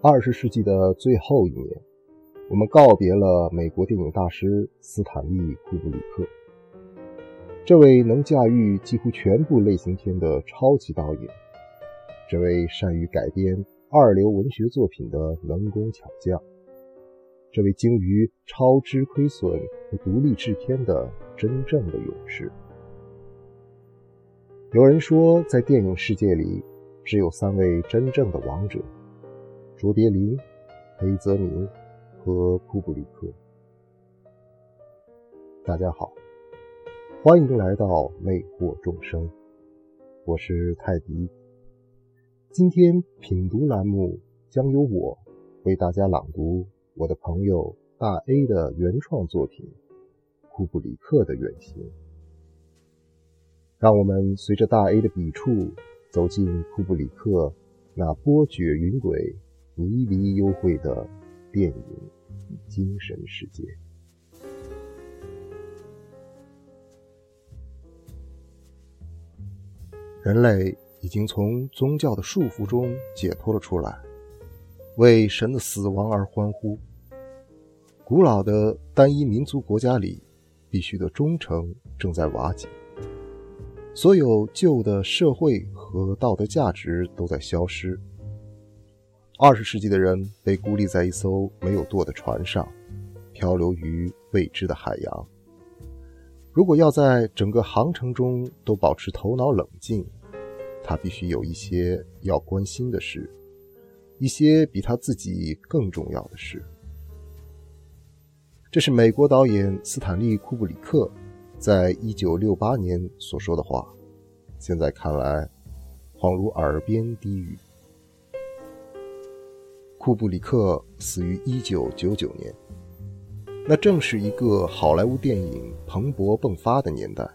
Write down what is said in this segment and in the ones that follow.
二十世纪的最后一年，我们告别了美国电影大师斯坦利·库布里克。这位能驾驭几乎全部类型片的超级导演，这位善于改编二流文学作品的能工巧匠，这位精于超支亏损和独立制片的真正的勇士。有人说，在电影世界里，只有三位真正的王者：卓别林、黑泽明和库布里克。大家好。欢迎来到魅惑众生，我是泰迪。今天品读栏目将由我为大家朗读我的朋友大 A 的原创作品《库布里克的远行》。让我们随着大 A 的笔触，走进库布里克那波谲云诡、迷离幽会的电影精神世界。人类已经从宗教的束缚中解脱了出来，为神的死亡而欢呼。古老的单一民族国家里，必须的忠诚正在瓦解，所有旧的社会和道德价值都在消失。二十世纪的人被孤立在一艘没有舵的船上，漂流于未知的海洋。如果要在整个航程中都保持头脑冷静，他必须有一些要关心的事，一些比他自己更重要的事。这是美国导演斯坦利·库布里克在一九六八年所说的话，现在看来，恍如耳边低语。库布里克死于一九九九年，那正是一个好莱坞电影蓬勃迸发的年代。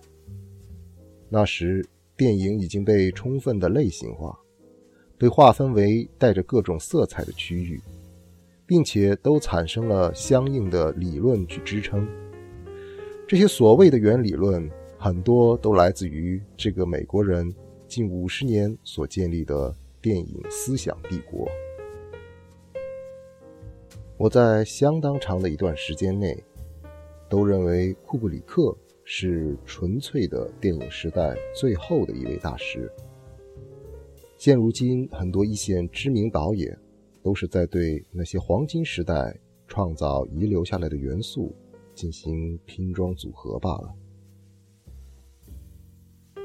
那时。电影已经被充分的类型化，被划分为带着各种色彩的区域，并且都产生了相应的理论去支撑。这些所谓的原理论，很多都来自于这个美国人近五十年所建立的电影思想帝国。我在相当长的一段时间内，都认为库布里克。是纯粹的电影时代最后的一位大师。现如今，很多一线知名导演都是在对那些黄金时代创造遗留下来的元素进行拼装组合罢了。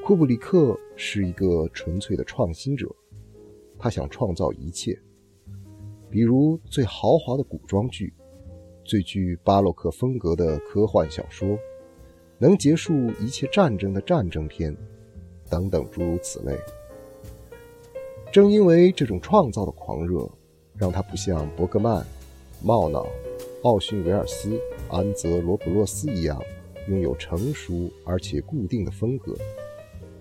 库布里克是一个纯粹的创新者，他想创造一切，比如最豪华的古装剧，最具巴洛克风格的科幻小说。能结束一切战争的战争片，等等诸如此类。正因为这种创造的狂热，让他不像伯格曼、茂瑙、奥逊维尔斯、安泽罗普洛斯一样，拥有成熟而且固定的风格，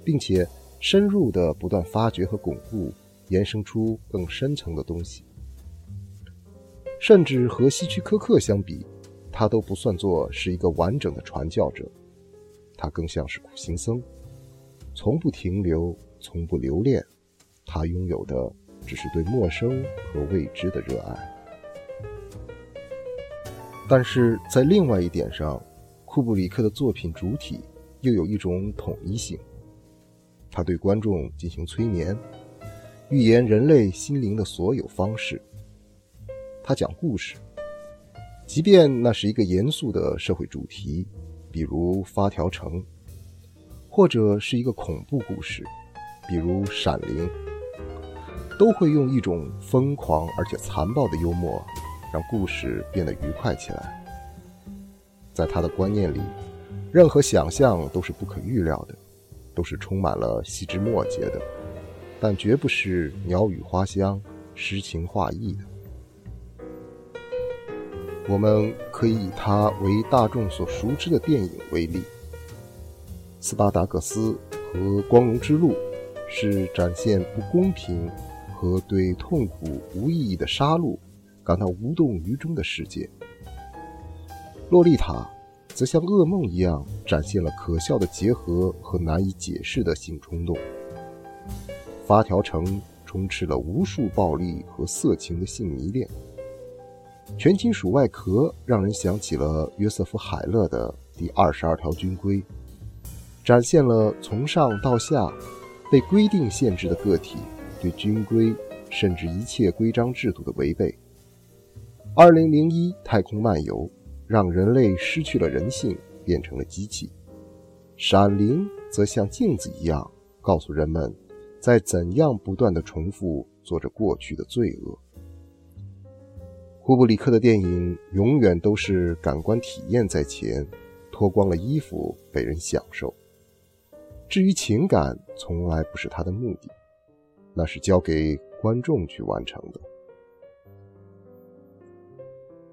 并且深入的不断发掘和巩固，延伸出更深层的东西。甚至和希区柯克相比，他都不算作是一个完整的传教者。他更像是苦行僧，从不停留，从不留恋。他拥有的只是对陌生和未知的热爱。但是在另外一点上，库布里克的作品主体又有一种统一性。他对观众进行催眠，预言人类心灵的所有方式。他讲故事，即便那是一个严肃的社会主题。比如《发条城》，或者是一个恐怖故事，比如《闪灵》，都会用一种疯狂而且残暴的幽默，让故事变得愉快起来。在他的观念里，任何想象都是不可预料的，都是充满了细枝末节的，但绝不是鸟语花香、诗情画意的。我们可以以他为大众所熟知的电影为例，《斯巴达克斯》和《光荣之路》是展现不公平和对痛苦无意义的杀戮感到无动于衷的世界，《洛丽塔》则像噩梦一样展现了可笑的结合和难以解释的性冲动，《发条城》充斥了无数暴力和色情的性迷恋。全金属外壳让人想起了约瑟夫·海勒的《第二十二条军规》，展现了从上到下被规定限制的个体对军规甚至一切规章制度的违背。二零零一太空漫游让人类失去了人性，变成了机器。闪灵则像镜子一样，告诉人们在怎样不断地重复做着过去的罪恶。库布里克的电影永远都是感官体验在前，脱光了衣服被人享受。至于情感，从来不是他的目的，那是交给观众去完成的。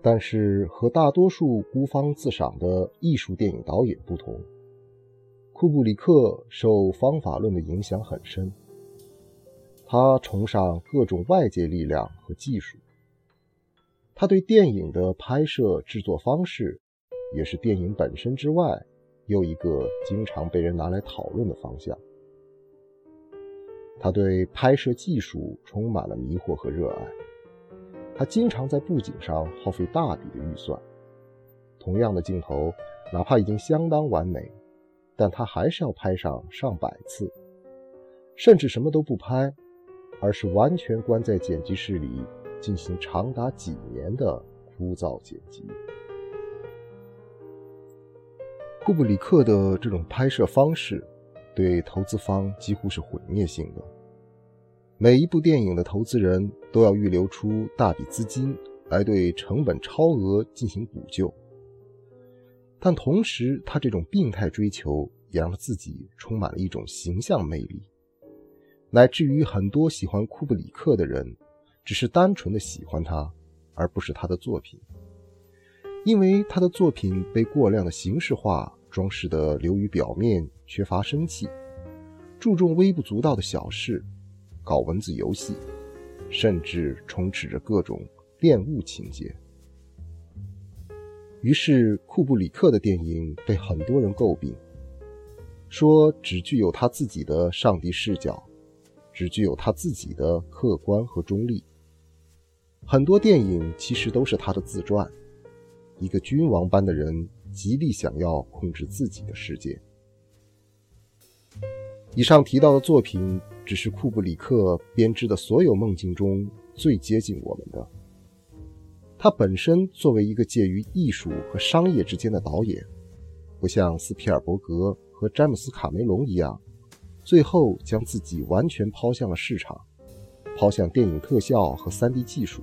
但是和大多数孤芳自赏的艺术电影导演不同，库布里克受方法论的影响很深。他崇尚各种外界力量和技术。他对电影的拍摄制作方式，也是电影本身之外又一个经常被人拿来讨论的方向。他对拍摄技术充满了迷惑和热爱。他经常在布景上耗费大笔的预算，同样的镜头，哪怕已经相当完美，但他还是要拍上上百次，甚至什么都不拍，而是完全关在剪辑室里进行长达几年的枯燥剪辑。库布里克的这种拍摄方式，对投资方几乎是毁灭性的。每一部电影的投资人都要预留出大笔资金来对成本超额进行补救，但同时，他这种病态追求也让自己充满了一种形象魅力，乃至于很多喜欢库布里克的人只是单纯的喜欢他，而不是他的作品，因为他的作品被过量的形式化装饰的流于表面，缺乏生气，注重微不足道的小事。搞文字游戏，甚至充斥着各种恋物情节。于是，库布里克的电影被很多人诟病，说只具有他自己的上帝视角，只具有他自己的客观和中立。很多电影其实都是他的自传，一个君王般的人极力想要控制自己的世界。以上提到的作品。只是库布里克编织的所有梦境中最接近我们的。他本身作为一个介于艺术和商业之间的导演，不像斯皮尔伯格和詹姆斯卡梅隆一样，最后将自己完全抛向了市场，抛向电影特效和 3D 技术。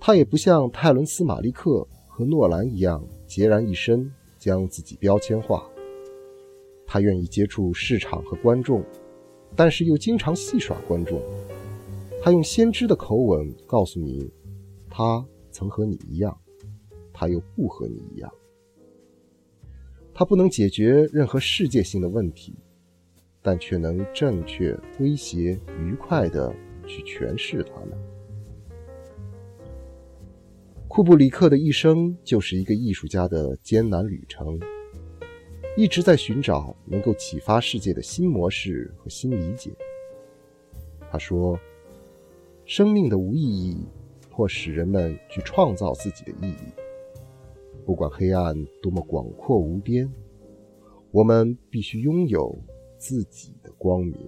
他也不像泰伦斯马利克和诺兰一样，孑然一身将自己标签化。他愿意接触市场和观众。但是又经常戏耍观众，他用先知的口吻告诉你，他曾和你一样，他又不和你一样。他不能解决任何世界性的问题，但却能正确、诙谐、愉快地去诠释它们。库布里克的一生就是一个艺术家的艰难旅程。一直在寻找能够启发世界的新模式和新理解。他说：“生命的无意义，迫使人们去创造自己的意义。不管黑暗多么广阔无边，我们必须拥有自己的光明。”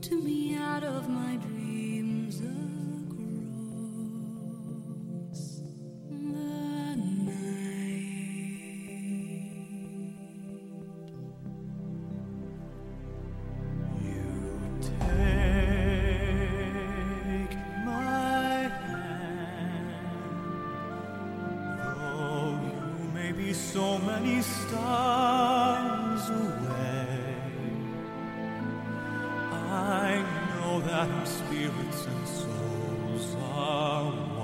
To me out of my dreams across the night. You take my hand, though you may be so many stars away. That spirits and souls are one.